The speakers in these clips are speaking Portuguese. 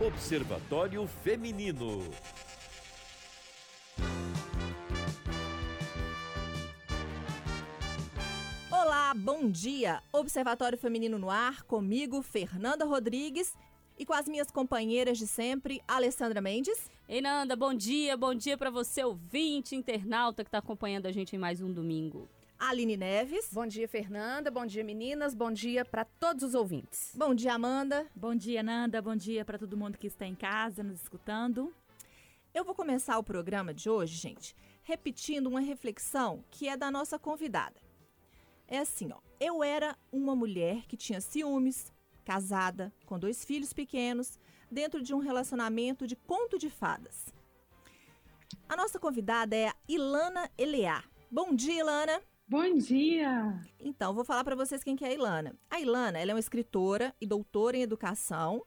Observatório Feminino. Olá, bom dia! Observatório Feminino no ar, comigo, Fernanda Rodrigues e com as minhas companheiras de sempre, Alessandra Mendes. Ei, Nanda, bom dia, bom dia para você, ouvinte, internauta que está acompanhando a gente em mais um domingo. Aline Neves. Bom dia, Fernanda. Bom dia, meninas. Bom dia para todos os ouvintes. Bom dia, Amanda. Bom dia, Nanda. Bom dia para todo mundo que está em casa nos escutando. Eu vou começar o programa de hoje, gente, repetindo uma reflexão que é da nossa convidada. É assim, ó. Eu era uma mulher que tinha ciúmes, casada, com dois filhos pequenos, dentro de um relacionamento de conto de fadas. A nossa convidada é a Ilana Eleá. Bom dia, Ilana. Bom dia! Então, vou falar para vocês quem que é a Ilana. A Ilana, ela é uma escritora e doutora em educação.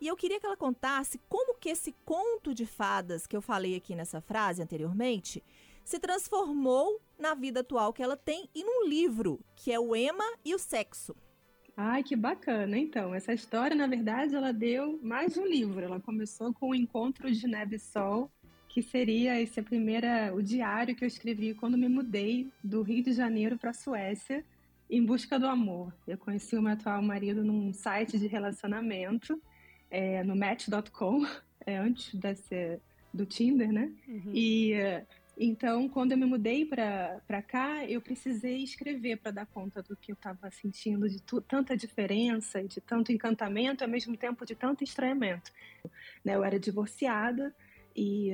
E eu queria que ela contasse como que esse conto de fadas que eu falei aqui nessa frase anteriormente se transformou na vida atual que ela tem e num livro, que é o Ema e o Sexo. Ai, que bacana. Então, essa história, na verdade, ela deu mais um livro. Ela começou com o Encontro de Neve e Sol, que seria esse primeira o diário que eu escrevi quando me mudei do Rio de Janeiro para a Suécia em busca do amor. Eu conheci o meu atual marido num site de relacionamento, é, no Match.com, é, antes desse, do Tinder, né? Uhum. E então, quando eu me mudei para cá, eu precisei escrever para dar conta do que eu estava sentindo, de tanta diferença, de tanto encantamento, ao mesmo tempo de tanto estranhamento. Né, eu era divorciada e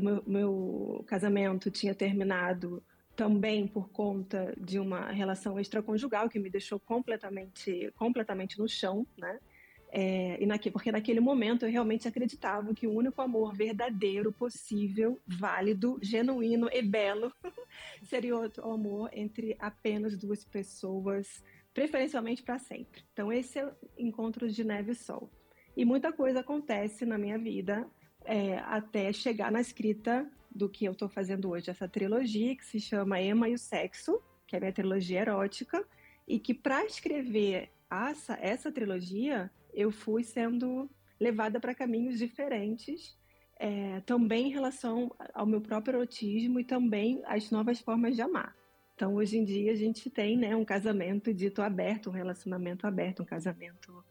meu, meu casamento tinha terminado também por conta de uma relação extraconjugal que me deixou completamente, completamente no chão, né? É, e naquele, porque naquele momento eu realmente acreditava que o único amor verdadeiro, possível, válido, genuíno e belo seria o amor entre apenas duas pessoas, preferencialmente para sempre. Então, esse é o encontro de neve e sol. E muita coisa acontece na minha vida é, até chegar na escrita do que eu estou fazendo hoje, essa trilogia que se chama Emma e o Sexo, que é minha trilogia erótica, e que para escrever essa, essa trilogia eu fui sendo levada para caminhos diferentes, é, também em relação ao meu próprio erotismo e também às novas formas de amar. Então, hoje em dia, a gente tem né, um casamento dito aberto, um relacionamento aberto, um casamento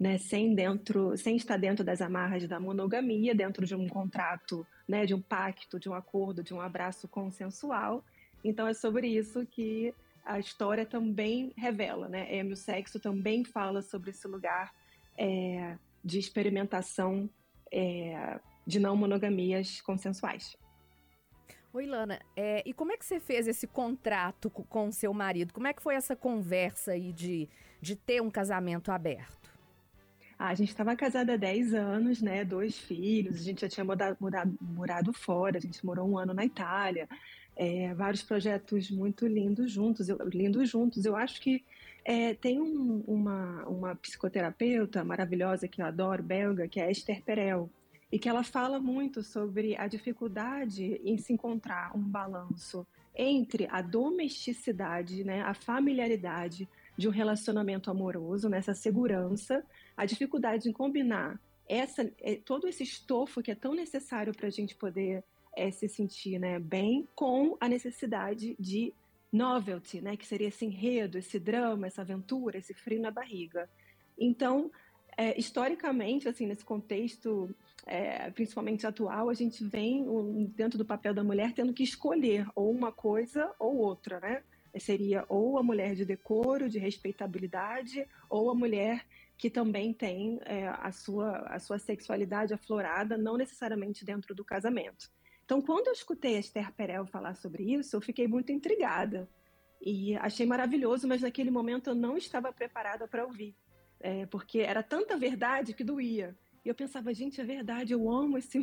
né, sem dentro, sem estar dentro das amarras da monogamia, dentro de um contrato, né, de um pacto, de um acordo, de um abraço consensual. Então é sobre isso que a história também revela, né? É, o sexo também fala sobre esse lugar é, de experimentação é, de não monogamias consensuais. Oi, Lana, é, e como é que você fez esse contrato com o seu marido? Como é que foi essa conversa aí de, de ter um casamento aberto? A gente estava casada há 10 anos, né? Dois filhos, a gente já tinha mudado, mudado, morado fora, a gente morou um ano na Itália. É, vários projetos muito lindos juntos, eu, lindos juntos. Eu acho que é, tem um, uma, uma psicoterapeuta maravilhosa que eu adoro, belga, que é Esther Perel, e que ela fala muito sobre a dificuldade em se encontrar um balanço entre a domesticidade, né, a familiaridade, de um relacionamento amoroso, nessa segurança, a dificuldade em combinar essa, é, todo esse estofo que é tão necessário para a gente poder é, se sentir né, bem, com a necessidade de novelty, né, que seria esse enredo, esse drama, essa aventura, esse frio na barriga. Então, é, historicamente, assim, nesse contexto, é, principalmente atual, a gente vem um, dentro do papel da mulher tendo que escolher ou uma coisa ou outra, né? Seria ou a mulher de decoro, de respeitabilidade, ou a mulher que também tem é, a, sua, a sua sexualidade aflorada, não necessariamente dentro do casamento. Então, quando eu escutei Esther Perel falar sobre isso, eu fiquei muito intrigada. E achei maravilhoso, mas naquele momento eu não estava preparada para ouvir. É, porque era tanta verdade que doía. E eu pensava, gente, é verdade, eu amo esse,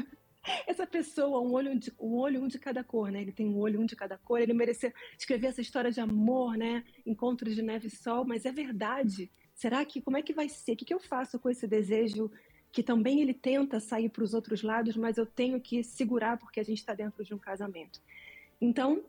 essa pessoa, um olho, de, um olho um de cada cor, né? Ele tem um olho um de cada cor, ele merecia escrever essa história de amor, né? Encontros de neve e sol, mas é verdade. Será que, como é que vai ser? O que, que eu faço com esse desejo que também ele tenta sair para os outros lados, mas eu tenho que segurar porque a gente está dentro de um casamento. Então,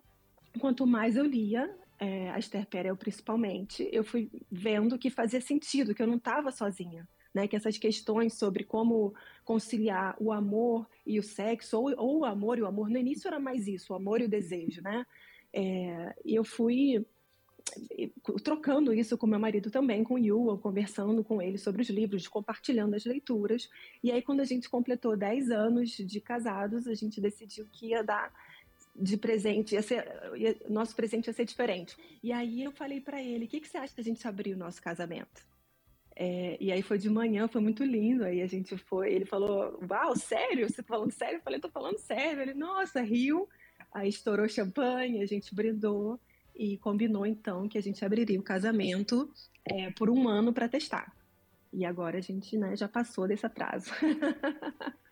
quanto mais eu lia, é, a Esther Perel principalmente, eu fui vendo que fazia sentido, que eu não estava sozinha né? Que essas questões sobre como conciliar o amor e o sexo, ou, ou o amor e o amor, no início era mais isso, o amor e o desejo, né? É, eu fui trocando isso com meu marido também, com o Yu, conversando com ele sobre os livros, compartilhando as leituras. E aí, quando a gente completou 10 anos de casados, a gente decidiu que ia dar de presente, ia ser, ia, nosso presente ia ser diferente. E aí eu falei para ele, o que, que você acha da gente abrir o nosso casamento? É, e aí foi de manhã, foi muito lindo. Aí a gente foi, ele falou, uau, sério? Você tá falando sério? Eu falei, tô falando sério. Ele, nossa, riu. Aí estourou champanhe, a gente brindou e combinou então que a gente abriria o casamento é, por um ano para testar. E agora a gente né, já passou desse atraso.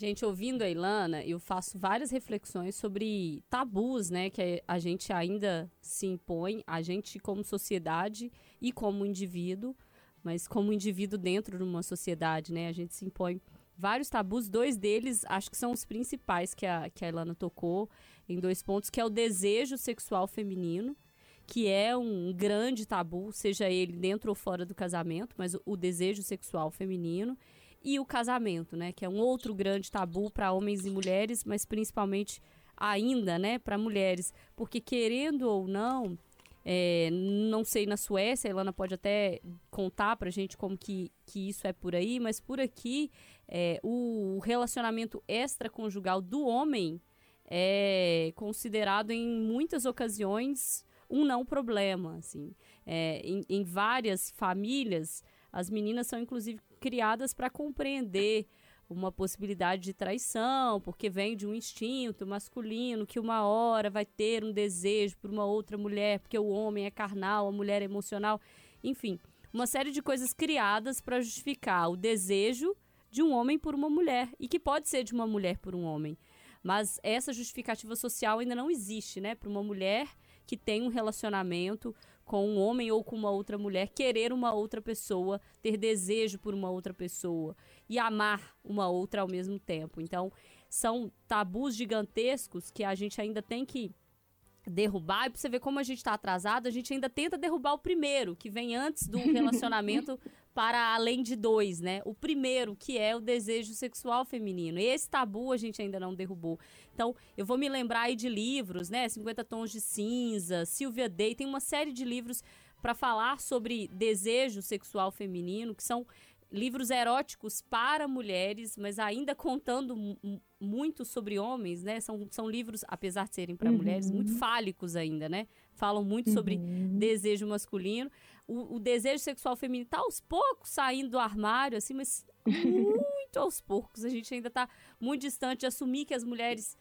Gente, ouvindo a Ilana, eu faço várias reflexões sobre tabus, né, que a gente ainda se impõe, a gente como sociedade e como indivíduo, mas como indivíduo dentro de uma sociedade, né, a gente se impõe vários tabus, dois deles acho que são os principais que a, que a Ilana tocou em dois pontos, que é o desejo sexual feminino, que é um grande tabu, seja ele dentro ou fora do casamento, mas o, o desejo sexual feminino, e o casamento, né, que é um outro grande tabu para homens e mulheres, mas principalmente ainda, né, para mulheres, porque querendo ou não, é, não sei na Suécia, a Ilana pode até contar para gente como que, que isso é por aí, mas por aqui é, o relacionamento extraconjugal do homem é considerado em muitas ocasiões um não problema, assim. É, em, em várias famílias, as meninas são inclusive criadas para compreender uma possibilidade de traição, porque vem de um instinto masculino que uma hora vai ter um desejo por uma outra mulher, porque o homem é carnal, a mulher é emocional, enfim, uma série de coisas criadas para justificar o desejo de um homem por uma mulher e que pode ser de uma mulher por um homem. Mas essa justificativa social ainda não existe, né, para uma mulher que tem um relacionamento com um homem ou com uma outra mulher, querer uma outra pessoa, ter desejo por uma outra pessoa e amar uma outra ao mesmo tempo. Então, são tabus gigantescos que a gente ainda tem que derrubar. E pra você ver como a gente está atrasado, a gente ainda tenta derrubar o primeiro, que vem antes do relacionamento para além de dois, né? O primeiro, que é o desejo sexual feminino. Esse tabu a gente ainda não derrubou. Então, eu vou me lembrar aí de livros, né? 50 Tons de Cinza, Sylvia Day, tem uma série de livros para falar sobre desejo sexual feminino, que são livros eróticos para mulheres, mas ainda contando muito sobre homens, né? São, são livros, apesar de serem para uhum. mulheres, muito fálicos ainda, né? Falam muito uhum. sobre desejo masculino. O, o, desejo sexual feminino tá aos poucos saindo do armário, assim, mas muito aos poucos. A gente ainda está muito distante de assumir que as mulheres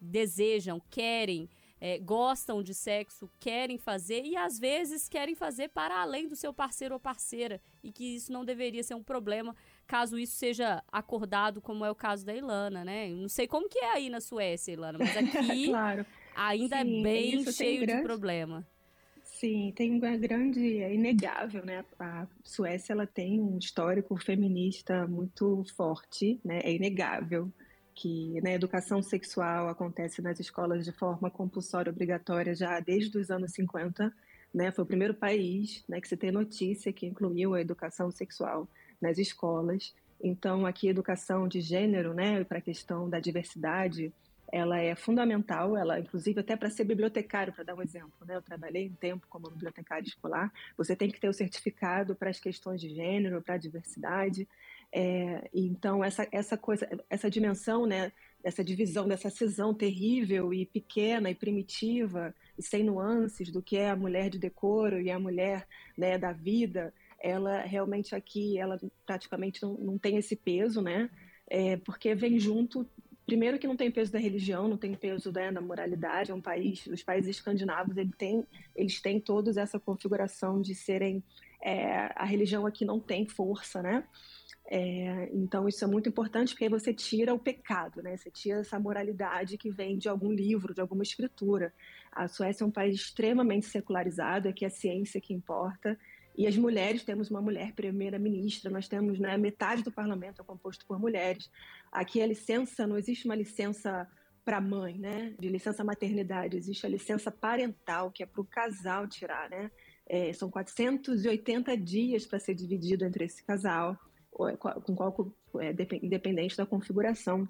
desejam, querem, é, gostam de sexo, querem fazer e às vezes querem fazer para além do seu parceiro ou parceira e que isso não deveria ser um problema caso isso seja acordado, como é o caso da Ilana, né? Não sei como que é aí na Suécia, Ilana, mas aqui claro. ainda é Sim, é bem cheio grande... de problema. Sim, tem uma grande, é inegável, né? A Suécia ela tem um histórico feminista muito forte, né? É inegável que né, a educação sexual acontece nas escolas de forma compulsória obrigatória já desde os anos 50. Né, foi o primeiro país né, que se tem notícia que incluiu a educação sexual nas escolas. Então, aqui, educação de gênero, né, para a questão da diversidade, ela é fundamental, ela, inclusive, até para ser bibliotecário, para dar um exemplo, né? Eu trabalhei um tempo como bibliotecário escolar, você tem que ter o certificado para as questões de gênero, para a diversidade. É, então, essa, essa coisa, essa dimensão, né, essa divisão, dessa cisão terrível e pequena e primitiva e sem nuances do que é a mulher de decoro e a mulher né, da vida, ela realmente aqui, ela praticamente não, não tem esse peso, né? É, porque vem junto, primeiro que não tem peso da religião, não tem peso né, da moralidade, é um país, os países escandinavos, ele tem, eles têm todos essa configuração de serem, é, a religião aqui não tem força, né? É, então isso é muito importante porque aí você tira o pecado, né? Você tira essa moralidade que vem de algum livro, de alguma escritura. A Suécia é um país extremamente secularizado, aqui é a ciência que importa. E as mulheres, temos uma mulher primeira-ministra, nós temos né, metade do parlamento é composto por mulheres. Aqui a licença, não existe uma licença para mãe, né? De licença maternidade, existe a licença parental, que é para o casal tirar, né? é, são 480 dias para ser dividido entre esse casal, com qual, é, independente da configuração.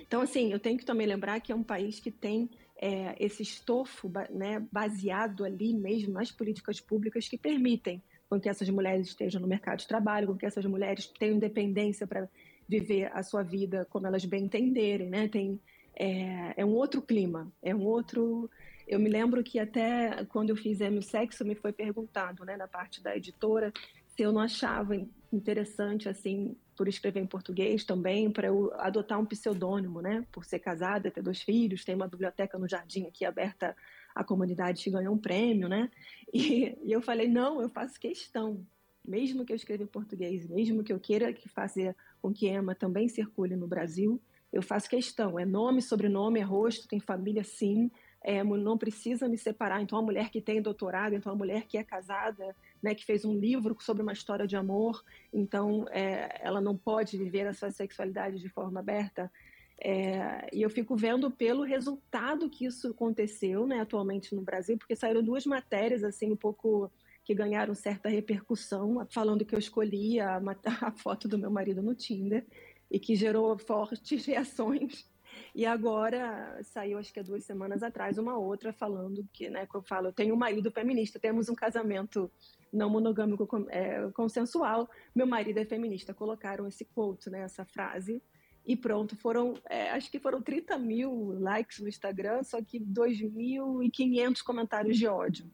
Então, assim, eu tenho que também lembrar que é um país que tem é, esse estofo né, baseado ali mesmo nas políticas públicas que permitem com que essas mulheres estejam no mercado de trabalho, com que essas mulheres tenham independência para viver a sua vida como elas bem entenderem, né? Tem, é, é um outro clima, é um outro eu me lembro que até quando eu fiz M Sexo me foi perguntado, né, na parte da editora, se eu não achava interessante, assim, por escrever em português também, para eu adotar um pseudônimo, né, por ser casada, ter dois filhos, tem uma biblioteca no jardim aqui aberta à comunidade que ganhou um prêmio, né, e, e eu falei, não, eu faço questão, mesmo que eu escreva em português, mesmo que eu queira que fazer com que Emma também circule no Brasil, eu faço questão, é nome, sobrenome, é rosto, tem família sim, é, não precisa me separar. Então, a mulher que tem doutorado, então a mulher que é casada, né, que fez um livro sobre uma história de amor, então é, ela não pode viver a sua sexualidade de forma aberta. É, e eu fico vendo pelo resultado que isso aconteceu, né, atualmente no Brasil, porque saíram duas matérias assim um pouco que ganharam certa repercussão, falando que eu escolhi a, a foto do meu marido no Tinder e que gerou fortes reações e agora saiu, acho que há duas semanas atrás, uma outra falando que, né, que eu falo, eu tenho um marido feminista, temos um casamento não monogâmico é, consensual, meu marido é feminista. Colocaram esse quote, né, essa frase, e pronto, foram, é, acho que foram 30 mil likes no Instagram, só que 2.500 comentários de ódio.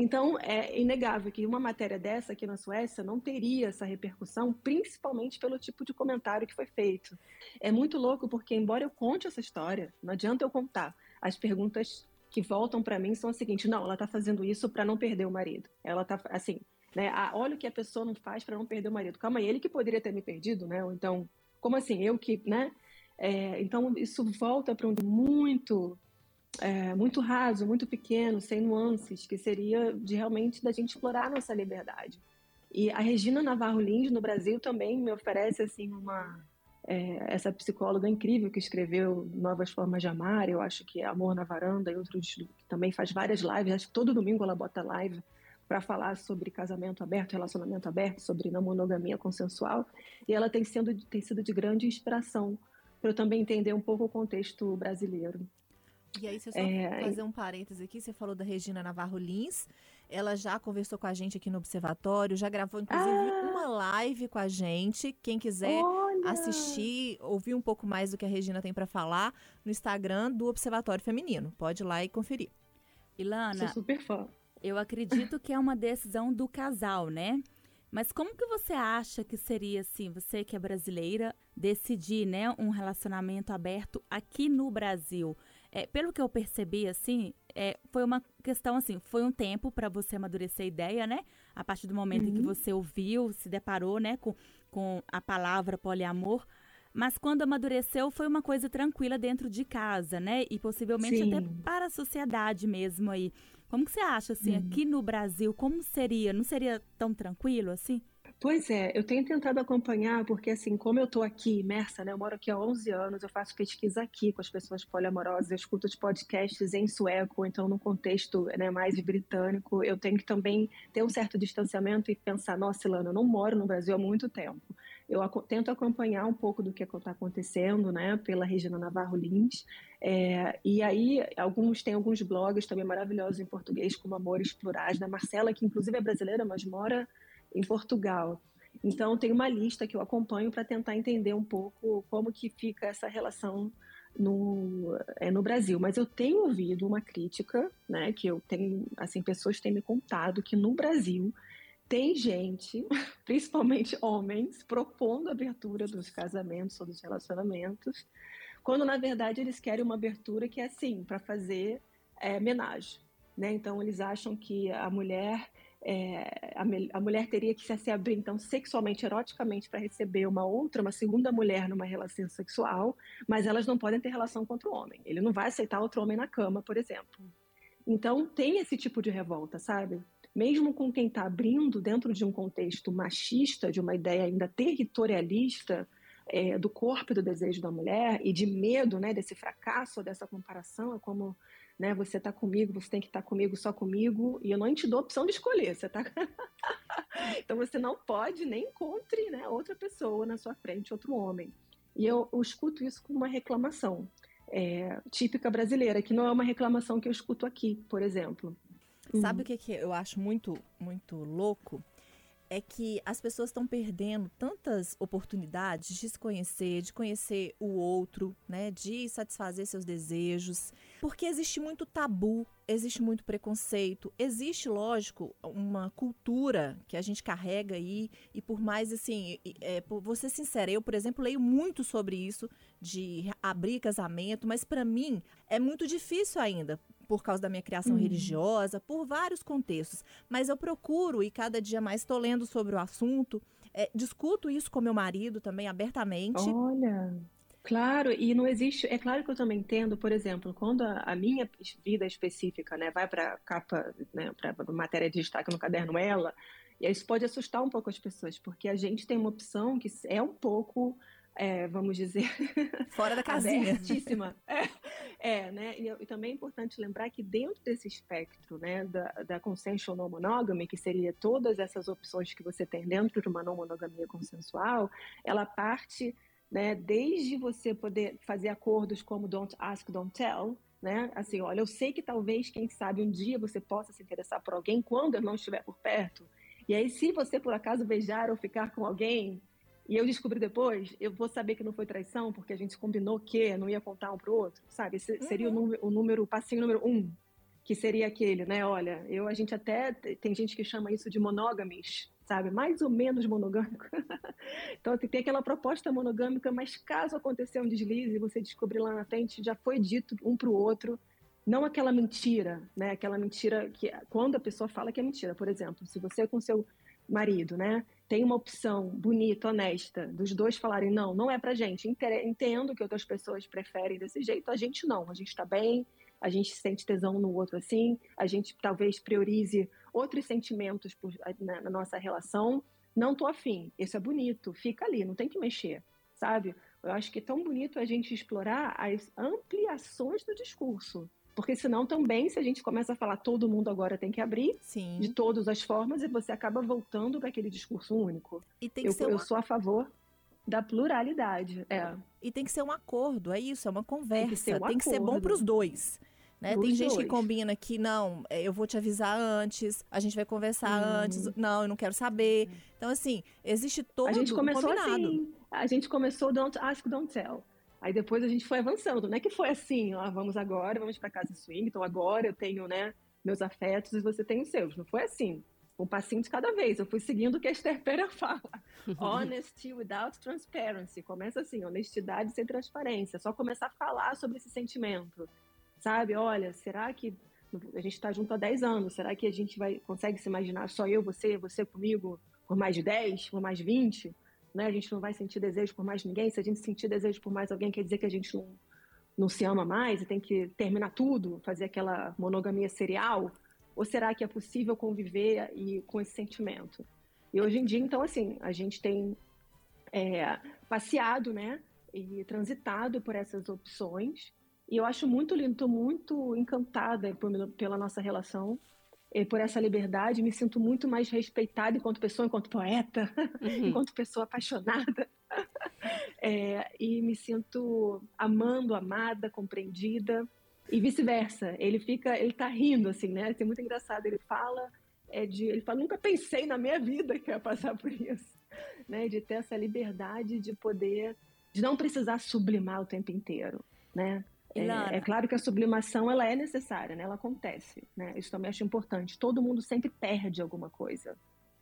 Então, é inegável que uma matéria dessa aqui na Suécia não teria essa repercussão, principalmente pelo tipo de comentário que foi feito. É muito louco porque, embora eu conte essa história, não adianta eu contar. As perguntas que voltam para mim são as seguintes: não, ela está fazendo isso para não perder o marido. Ela está assim, né? Ah, olha o que a pessoa não faz para não perder o marido. Calma aí, ele que poderia ter me perdido, né? Então, como assim? Eu que, né? É, então, isso volta para um muito é, muito raso, muito pequeno, sem nuances, que seria de realmente da gente explorar nossa liberdade. E a Regina Navarro Lins, no Brasil, também me oferece assim uma é, essa psicóloga incrível que escreveu Novas Formas de Amar, eu acho que é Amor na Varanda e que também faz várias lives, acho que todo domingo ela bota live para falar sobre casamento aberto, relacionamento aberto, sobre não monogamia consensual, e ela tem, sendo, tem sido de grande inspiração para eu também entender um pouco o contexto brasileiro. E aí, se eu só é... fazer um parêntese aqui, você falou da Regina Navarro Lins. Ela já conversou com a gente aqui no Observatório, já gravou, inclusive, ah! uma live com a gente. Quem quiser Olha! assistir, ouvir um pouco mais do que a Regina tem para falar, no Instagram do Observatório Feminino. Pode ir lá e conferir. Ilana, Sou super fã. eu acredito que é uma decisão do casal, né? Mas como que você acha que seria assim, você que é brasileira, decidir, né, um relacionamento aberto aqui no Brasil? É, pelo que eu percebi, assim, é, foi uma questão assim, foi um tempo para você amadurecer a ideia, né? A partir do momento uhum. em que uhum. você ouviu, se deparou, né, com, com a palavra poliamor. Mas quando amadureceu, foi uma coisa tranquila dentro de casa, né? E possivelmente Sim. até para a sociedade mesmo aí. Como que você acha, assim, uhum. aqui no Brasil, como seria? Não seria tão tranquilo assim? Pois é, eu tenho tentado acompanhar, porque assim, como eu estou aqui imersa, né, eu moro aqui há 11 anos, eu faço pesquisa aqui com as pessoas poliamorosas, eu escuto os podcasts em sueco, então no contexto né, mais britânico, eu tenho que também ter um certo distanciamento e pensar, nossa, Ilana, eu não moro no Brasil há muito tempo. Eu tento acompanhar um pouco do que está acontecendo, né, pela Regina Navarro Lins, é, e aí alguns tem alguns blogs também maravilhosos em português, como Amores Plurais, da Marcela, que inclusive é brasileira, mas mora em Portugal. Então, tem uma lista que eu acompanho para tentar entender um pouco como que fica essa relação no, é, no Brasil. Mas eu tenho ouvido uma crítica, né, que eu tenho, assim, pessoas têm me contado que no Brasil tem gente, principalmente homens, propondo a abertura dos casamentos ou dos relacionamentos, quando na verdade eles querem uma abertura que é assim, para fazer é. Né? Então, eles acham que a mulher é, a, a, mulher teria que se abrir, então, sexualmente, eroticamente, para receber uma outra, uma segunda mulher numa relação sexual, mas elas não podem ter relação com outro homem. Ele não vai aceitar outro homem na cama, por exemplo. Então, tem esse tipo de revolta, sabe? Mesmo com quem está abrindo dentro de um contexto machista, de uma ideia ainda territorialista é, do corpo e do desejo da mulher, e de medo né, desse fracasso, dessa comparação, é como né? Você tá comigo, você tem que estar tá comigo só comigo, e eu não te dou opção de escolher, você tá Então você não pode nem encontre, né, outra pessoa na sua frente, outro homem. E eu, eu escuto isso como uma reclamação é, típica brasileira, que não é uma reclamação que eu escuto aqui, por exemplo. Sabe uhum. o que, que eu acho muito, muito louco? É que as pessoas estão perdendo tantas oportunidades de se conhecer, de conhecer o outro, né, de satisfazer seus desejos, porque existe muito tabu, existe muito preconceito, existe, lógico, uma cultura que a gente carrega aí e por mais assim, é, por, vou ser sincera, eu, por exemplo, leio muito sobre isso de abrir casamento, mas para mim é muito difícil ainda, por causa da minha criação uhum. religiosa, por vários contextos. Mas eu procuro, e cada dia mais estou lendo sobre o assunto, é, discuto isso com meu marido também abertamente. Olha. Claro, e não existe. É claro que eu também entendo, por exemplo, quando a, a minha vida específica né, vai para capa, né, para matéria de destaque no caderno Ela, e isso pode assustar um pouco as pessoas, porque a gente tem uma opção que é um pouco é, vamos dizer, fora da casinha. Abertíssima. É, é, né? E, e, também é importante lembrar que dentro desse espectro, né, da, da consensual não monogamy, que seria todas essas opções que você tem dentro de uma não monogamia consensual, ela parte, né, desde você poder fazer acordos como don't ask, don't tell, né? Assim, olha, eu sei que talvez, quem sabe, um dia você possa se interessar por alguém quando eu não estiver por perto. E aí, se você por acaso beijar ou ficar com alguém, e eu descobri depois, eu vou saber que não foi traição, porque a gente combinou que não ia contar um pro outro, sabe? Esse seria uhum. o, número, o número, o passinho número um, que seria aquele, né? Olha, eu, a gente até, tem gente que chama isso de monógames, sabe? Mais ou menos monogâmico. então, tem aquela proposta monogâmica, mas caso acontecer um deslize e você descobrir lá na frente, já foi dito um pro outro, não aquela mentira, né? Aquela mentira que, quando a pessoa fala que é mentira, por exemplo, se você com seu marido, né? Tem uma opção bonita, honesta, dos dois falarem, não, não é pra gente. Entendo que outras pessoas preferem desse jeito, a gente não, a gente tá bem, a gente sente tesão no outro assim, a gente talvez priorize outros sentimentos por, na, na, nossa relação. Não tô afim, isso é bonito, fica ali, não tem que mexer, sabe? Eu acho que é tão bonito a gente explorar as ampliações do discurso. Porque senão também, se a gente começa a falar todo mundo agora tem que abrir, Sim. de todas as formas, e você acaba voltando para aquele discurso único. E tem eu, que ser uma... eu sou a favor da pluralidade. É. E tem que ser um acordo, é isso, é uma conversa. Tem que ser, um tem que ser bom para os dois. Né? Tem gente dois. que combina que não, é, eu vou te avisar antes, a gente vai conversar hum. antes, não, eu não quero saber. Então, assim, existe todo a gente começou combinado. Assim, a gente começou don't ask, don't tell. Aí depois a gente foi avançando. Não é que foi assim, ó, vamos agora, vamos para casa swing, então agora eu tenho, né, meus afetos e você tem os seus. Não foi assim. Um passinho de cada vez. Eu fui seguindo o que a Esther Pera fala. Honesty without transparency. Começa assim, honestidade sem transparência. Só começar a falar sobre esse sentimento. Sabe? Olha, será que a gente está junto há 10 anos? Será que a gente vai consegue se imaginar só eu, você, você comigo por mais de 10, por mais de 20? Né? A gente não vai sentir desejo por mais ninguém. Se a gente sentir desejo por mais alguém, quer dizer que a gente não, não se ama mais e tem que terminar tudo, fazer aquela monogamia serial? Ou será que é possível conviver e, com esse sentimento? E hoje em dia, então, assim, a gente tem é, passeado, né? E transitado por essas opções. E eu acho muito lindo, estou muito encantada por, pela nossa relação por essa liberdade, me sinto muito mais respeitada enquanto pessoa, enquanto poeta, uhum. enquanto pessoa apaixonada. É, e me sinto amando, amada, compreendida e vice-versa. Ele fica, ele tá rindo assim, né? É muito engraçado. Ele fala é de, ele fala, nunca pensei na minha vida que ia passar por isso, né? De ter essa liberdade de poder, de não precisar sublimar o tempo inteiro, né? É, é, claro que a sublimação ela é necessária, né? ela acontece. Né? Isso também acho importante. Todo mundo sempre perde alguma coisa.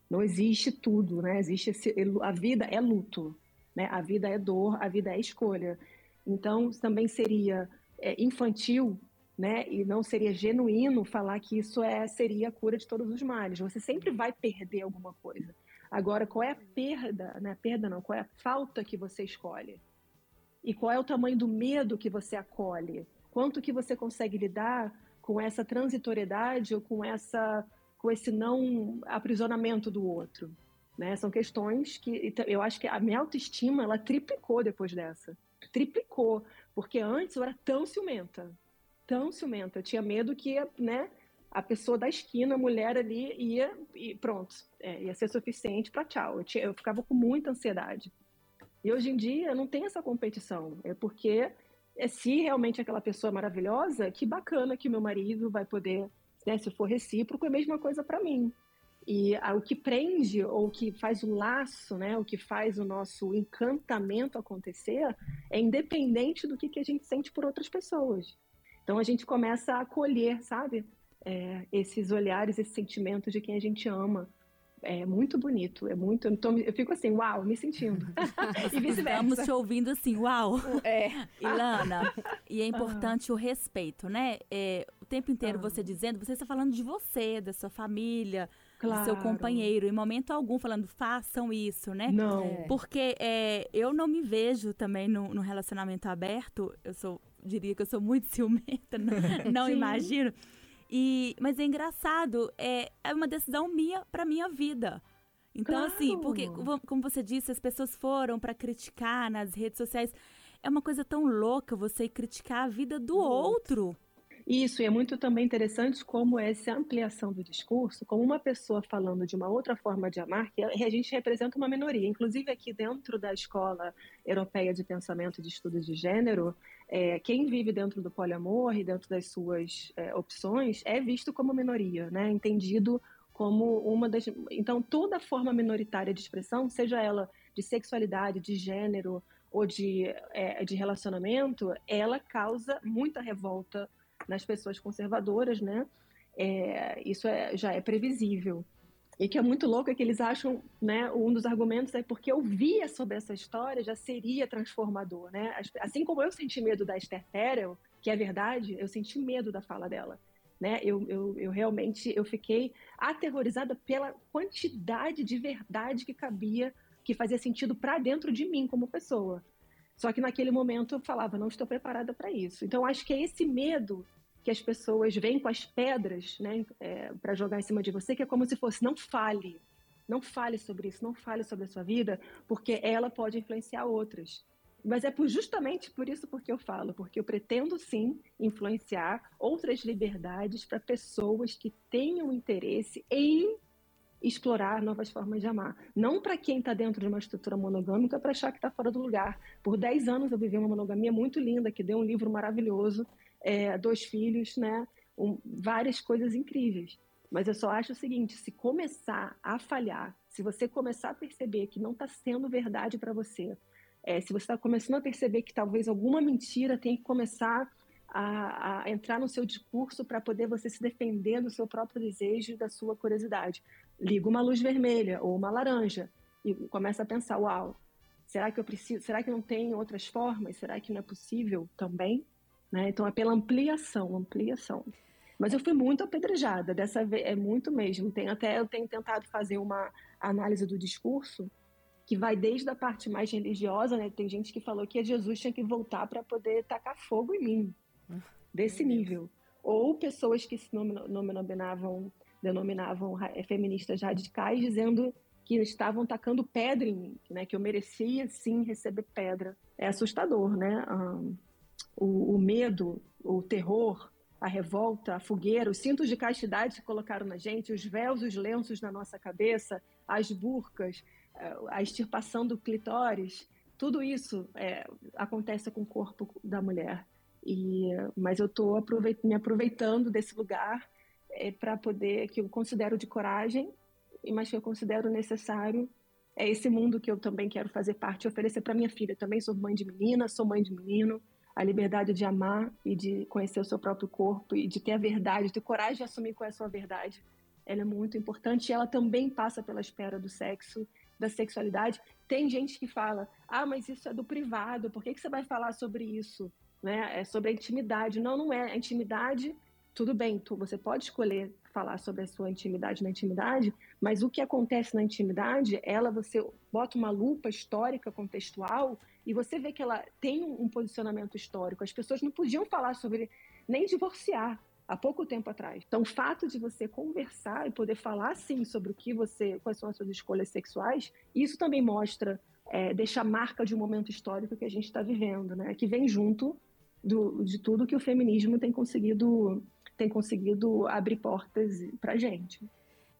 Não existe tudo, né? Existe esse, a vida é luto, né? A vida é dor, a vida é escolha. Então também seria é, infantil, né? E não seria genuíno falar que isso é seria a cura de todos os males. Você sempre vai perder alguma coisa. Agora, qual é a perda, né? Perda não, qual é a falta que você escolhe? E qual é o tamanho do medo que você acolhe? Quanto que você consegue lidar com essa transitoriedade ou com essa com esse não aprisionamento do outro? Né? São questões que eu acho que a minha autoestima ela triplicou depois dessa. Triplicou, porque antes eu era tão ciumenta. tão ciumenta. Eu tinha medo que, né, a pessoa da esquina, a mulher ali, ia e pronto, é, ia ser suficiente para tchau. Eu, tinha, eu ficava com muita ansiedade. E hoje em dia não tem essa competição. É porque é, se realmente aquela pessoa é maravilhosa, que bacana que meu marido vai poder, né, se for recíproco, é a mesma coisa para mim. E o que prende, ou o que faz o laço, né, o que faz o nosso encantamento acontecer, é independente do que, que a gente sente por outras pessoas. Então a gente começa a acolher, sabe? É, esses olhares, esses sentimentos de quem a gente ama. É muito bonito, é muito. Então, eu fico assim, uau, me sentindo. e vice-versa. Estamos te ouvindo assim, uau. É. Ilana, e é importante ah. o respeito, né? É, o tempo inteiro ah. você dizendo, você está falando de você, da sua família, claro. do seu companheiro. Em momento algum falando, façam isso, né? Não. É. Porque é, eu não me vejo também no, no, relacionamento aberto. Eu sou, diria que eu sou muito ciumenta, não, não imagino. E, mas é engraçado, é, é uma decisão minha para minha vida. Então, claro. assim, porque, como você disse, as pessoas foram para criticar nas redes sociais. É uma coisa tão louca você criticar a vida do outro. Isso, e é muito também interessante como essa ampliação do discurso, como uma pessoa falando de uma outra forma de amar, que a gente representa uma minoria. Inclusive, aqui dentro da Escola Europeia de Pensamento e de Estudos de Gênero, é, quem vive dentro do poliamor e dentro das suas é, opções é visto como minoria, né? entendido como uma das. Então, toda forma minoritária de expressão, seja ela de sexualidade, de gênero ou de, é, de relacionamento, ela causa muita revolta nas pessoas conservadoras, né? É, isso é, já é previsível. E que é muito louco é que eles acham, né, um dos argumentos é porque eu via sobre essa história já seria transformador, né? Assim como eu senti medo da Esther Perel, que é verdade, eu senti medo da fala dela, né? Eu, eu, eu realmente eu fiquei aterrorizada pela quantidade de verdade que cabia, que fazia sentido para dentro de mim como pessoa. Só que naquele momento eu falava, não estou preparada para isso. Então acho que é esse medo que as pessoas vêm com as pedras né, é, para jogar em cima de você, que é como se fosse: não fale, não fale sobre isso, não fale sobre a sua vida, porque ela pode influenciar outras. Mas é por, justamente por isso porque eu falo, porque eu pretendo sim influenciar outras liberdades para pessoas que tenham interesse em explorar novas formas de amar. Não para quem está dentro de uma estrutura monogâmica para achar que está fora do lugar. Por 10 anos eu vivi uma monogamia muito linda, que deu um livro maravilhoso, é, dois filhos, né? Um, várias coisas incríveis. Mas eu só acho o seguinte: se começar a falhar, se você começar a perceber que não está sendo verdade para você, é, se você está começando a perceber que talvez alguma mentira tem que começar a, a entrar no seu discurso para poder você se defender do seu próprio desejo e da sua curiosidade, liga uma luz vermelha ou uma laranja e começa a pensar: uau, será que eu preciso? Será que não tem outras formas? Será que não é possível também? Né? Então é pela ampliação, ampliação. Mas eu fui muito apedrejada, dessa vez é muito mesmo. Tem até eu tenho tentado fazer uma análise do discurso que vai desde a parte mais religiosa, né? Tem gente que falou que Jesus tinha que voltar para poder tacar fogo em mim, desse nível. Ou pessoas que se denominavam, denominavam feministas radicais, dizendo que estavam tacando pedra em mim, né? Que eu merecia sim receber pedra. É assustador, né? O, o medo, o terror, a revolta, a fogueira, os cintos de castidade que colocaram na gente, os véus, os lenços na nossa cabeça, as burcas, eh, a extirpação do clitóris, tudo isso é, acontece com o corpo da mulher. E, mas eu estou me aproveitando desse lugar é, para poder, que eu considero de coragem, mas que eu considero necessário. É esse mundo que eu também quero fazer parte, oferecer para minha filha. Também sou mãe de menina, sou mãe de menino a liberdade de amar e de conhecer o seu próprio corpo e de ter a verdade, ter coragem de assumir qual é a sua verdade. Ela é muito importante e ela também passa pela espera do sexo, da sexualidade. Tem gente que fala: ah, mas isso é do privado, por que, que você vai falar sobre isso? Né? É sobre a intimidade. Não, não é. A intimidade, tudo bem, tu, você pode escolher falar sobre a sua intimidade na intimidade, mas o que acontece na intimidade, ela você bota uma lupa histórica, contextual, e você vê que ela tem um posicionamento histórico. As pessoas não podiam falar sobre nem divorciar há pouco tempo atrás. Então, o fato de você conversar e poder falar sim sobre o que você, quais são as suas escolhas sexuais, isso também mostra, é, deixa marca de um momento histórico que a gente está vivendo, né? Que vem junto do, de tudo que o feminismo tem conseguido, tem conseguido abrir portas para gente.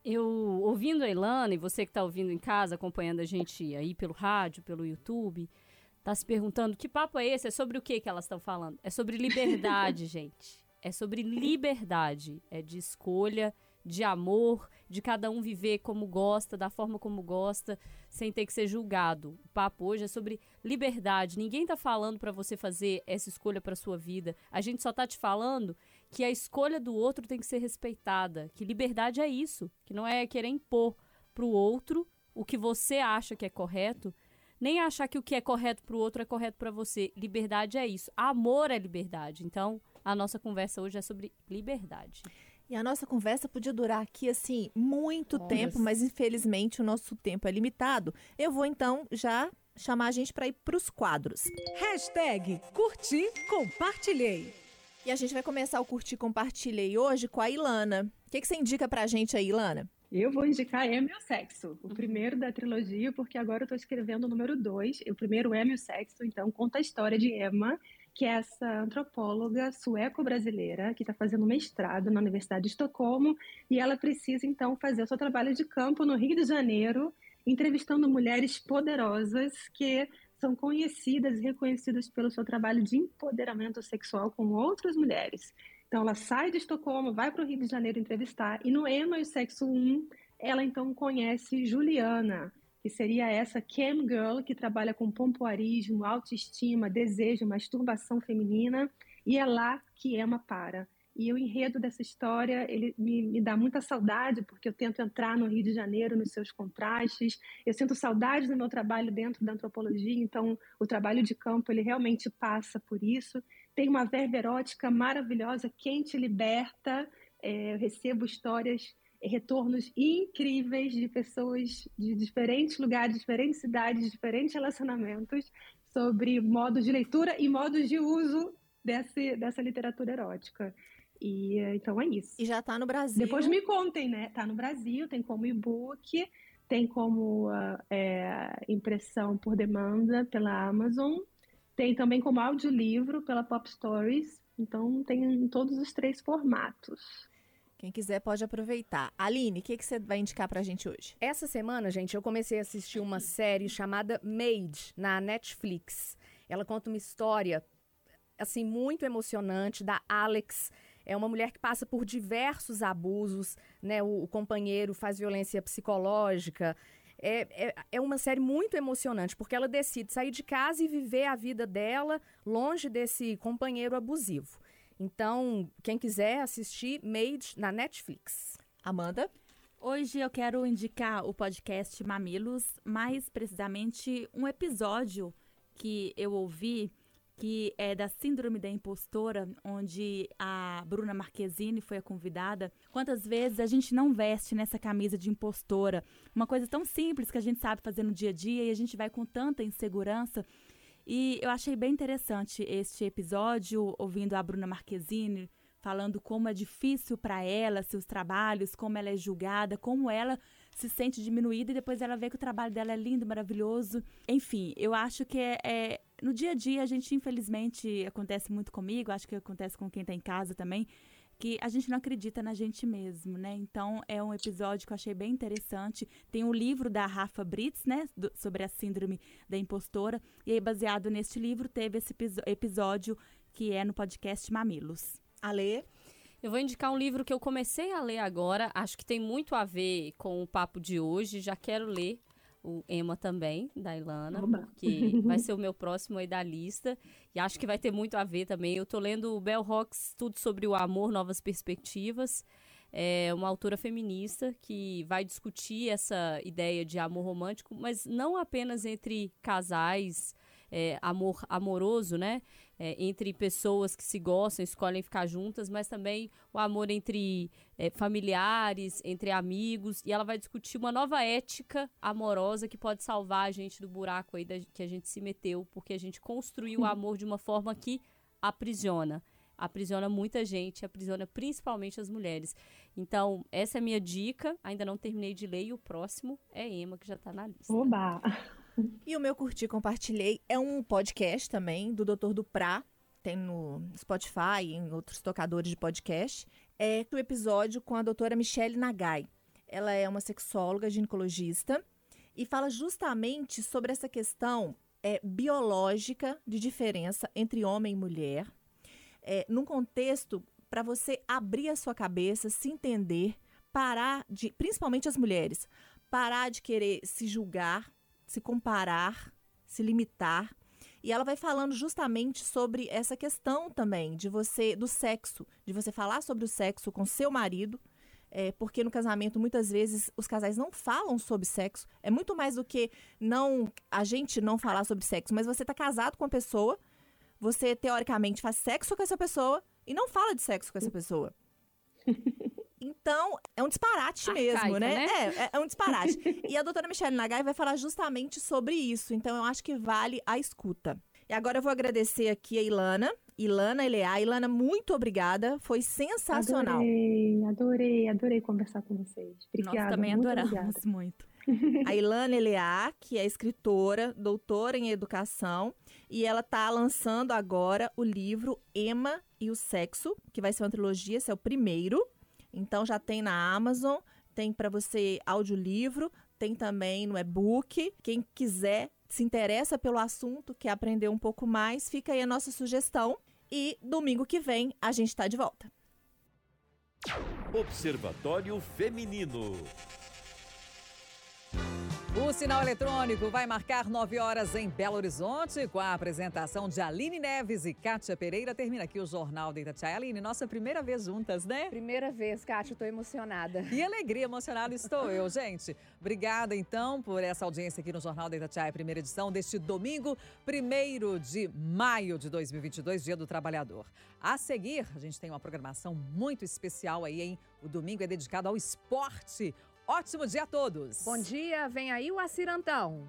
Eu, ouvindo a Ilana, e você que está ouvindo em casa, acompanhando a gente aí pelo rádio, pelo YouTube, tá se perguntando que papo é esse? É sobre o que que elas estão falando? É sobre liberdade, gente. É sobre liberdade. É de escolha, de amor, de cada um viver como gosta, da forma como gosta, sem ter que ser julgado. O papo hoje é sobre liberdade. Ninguém está falando para você fazer essa escolha para sua vida. A gente só está te falando que a escolha do outro tem que ser respeitada, que liberdade é isso, que não é querer impor para o outro o que você acha que é correto, nem achar que o que é correto para o outro é correto para você. Liberdade é isso. Amor é liberdade. Então, a nossa conversa hoje é sobre liberdade. E a nossa conversa podia durar aqui, assim, muito Nossa. tempo, mas infelizmente o nosso tempo é limitado. Eu vou então já chamar a gente para ir para os quadros. Hashtag curti, compartilhei. E a gente vai começar o curti, compartilhei hoje com a Ilana. O que, que você indica para a gente aí, Ilana? Eu vou indicar É Meu Sexo, o primeiro da trilogia, porque agora eu estou escrevendo o número dois. O primeiro é Meu Sexo, então conta a história de Emma, que é essa antropóloga sueco-brasileira que está fazendo mestrado na Universidade de Estocolmo e ela precisa então fazer o seu trabalho de campo no Rio de Janeiro, entrevistando mulheres poderosas que são conhecidas e reconhecidas pelo seu trabalho de empoderamento sexual com outras mulheres. Então ela sai de Estocolmo, vai para o Rio de Janeiro entrevistar e no Emma e Sexo 1 ela então conhece Juliana, que seria essa cam girl que trabalha com pompoarismo, autoestima, desejo, masturbação feminina, e é lá que Emma para. E o enredo dessa história, ele me, me, dá muita saudade, porque eu tento entrar no Rio de Janeiro, nos seus contrastes. Eu sinto saudade do meu trabalho dentro da antropologia, então o trabalho de campo, ele realmente passa por isso. Tem uma verba erótica maravilhosa, quente, liberta. É, eu recebo histórias retornos incríveis de pessoas de diferentes lugares, diferentes cidades, diferentes relacionamentos sobre modos de leitura e modos de uso desse, dessa literatura erótica. E então é isso. E já está no Brasil. Depois me contem, né? Está no Brasil, tem como e-book, tem como uh, é, impressão por demanda pela Amazon, tem também como audiolivro pela Pop Stories. Então tem em todos os três formatos. Quem quiser pode aproveitar. Aline, o que, que você vai indicar pra gente hoje? Essa semana, gente, eu comecei a assistir uma série chamada Made, na Netflix. Ela conta uma história, assim, muito emocionante da Alex. É uma mulher que passa por diversos abusos, né? O, o companheiro faz violência psicológica. É, é, é, uma série muito emocionante, porque ela decide sair de casa e viver a vida dela longe desse companheiro abusivo. Então, quem quiser assistir, Made na Netflix. Amanda? Hoje eu quero indicar o podcast Mamilos, mais precisamente um episódio que eu ouvi que é da Síndrome da Impostora, onde a Bruna Marquezine foi a convidada. Quantas vezes a gente não veste nessa camisa de impostora? Uma coisa tão simples que a gente sabe fazer no dia a dia e a gente vai com tanta insegurança e eu achei bem interessante este episódio, ouvindo a Bruna Marquezine falando como é difícil para ela seus trabalhos, como ela é julgada, como ela se sente diminuída e depois ela vê que o trabalho dela é lindo, maravilhoso. Enfim, eu acho que é, é no dia a dia a gente infelizmente acontece muito comigo, acho que acontece com quem está em casa também que a gente não acredita na gente mesmo, né? Então é um episódio que eu achei bem interessante. Tem o um livro da Rafa Brits, né, do, sobre a síndrome da impostora, e aí baseado neste livro teve esse episódio que é no podcast Mamilos. Ale, eu vou indicar um livro que eu comecei a ler agora, acho que tem muito a ver com o papo de hoje, já quero ler o Emma também, da Ilana, Oba. porque vai ser o meu próximo aí da lista. E acho que vai ter muito a ver também. Eu tô lendo o Bell Hooks, tudo sobre o amor, novas perspectivas. É uma autora feminista que vai discutir essa ideia de amor romântico, mas não apenas entre casais, é, amor amoroso, né? é, entre pessoas que se gostam, escolhem ficar juntas, mas também o amor entre é, familiares, entre amigos. E ela vai discutir uma nova ética amorosa que pode salvar a gente do buraco aí da, que a gente se meteu, porque a gente construiu o amor de uma forma que aprisiona aprisiona muita gente, aprisiona principalmente as mulheres. Então, essa é a minha dica. Ainda não terminei de ler e o próximo é Emma, que já está na lista. Oba! E o meu curti compartilhei é um podcast também do Doutor Duprá. tem no Spotify e em outros tocadores de podcast, é o episódio com a doutora Michelle Nagai. Ela é uma sexóloga ginecologista e fala justamente sobre essa questão é, biológica de diferença entre homem e mulher, é, num contexto para você abrir a sua cabeça, se entender, parar de, principalmente as mulheres, parar de querer se julgar, se comparar, se limitar. E ela vai falando justamente sobre essa questão também de você, do sexo, de você falar sobre o sexo com seu marido, é, porque no casamento muitas vezes os casais não falam sobre sexo. É muito mais do que não a gente não falar sobre sexo, mas você está casado com uma pessoa, você teoricamente faz sexo com essa pessoa e não fala de sexo com essa pessoa. Então, é um disparate Arcaica, mesmo, né? né? É, é um disparate. e a doutora Michelle Nagai vai falar justamente sobre isso. Então, eu acho que vale a escuta. E agora eu vou agradecer aqui a Ilana. Ilana Eleá. Ilana, muito obrigada. Foi sensacional. Adorei, adorei, adorei conversar com vocês. Obrigada, Nós também muito adoramos obrigada. muito. A Ilana Eleá, que é escritora, doutora em educação, e ela está lançando agora o livro Emma e o Sexo, que vai ser uma trilogia, esse é o primeiro. Então já tem na Amazon, tem para você audiolivro, tem também no e-book. Quem quiser, se interessa pelo assunto, quer aprender um pouco mais, fica aí a nossa sugestão. E domingo que vem a gente está de volta. Observatório Feminino. O sinal eletrônico vai marcar 9 horas em Belo Horizonte, com a apresentação de Aline Neves e Kátia Pereira. Termina aqui o Jornal da Itatiaia. Aline, nossa primeira vez juntas, né? Primeira vez, Kátia, tô emocionada. Que alegria, emocionada estou eu, gente. Obrigada, então, por essa audiência aqui no Jornal da Itatiaia, primeira edição deste domingo, 1 de maio de 2022, Dia do Trabalhador. A seguir, a gente tem uma programação muito especial aí, hein? O domingo é dedicado ao esporte. Ótimo dia a todos! Bom dia, vem aí o Acirantão.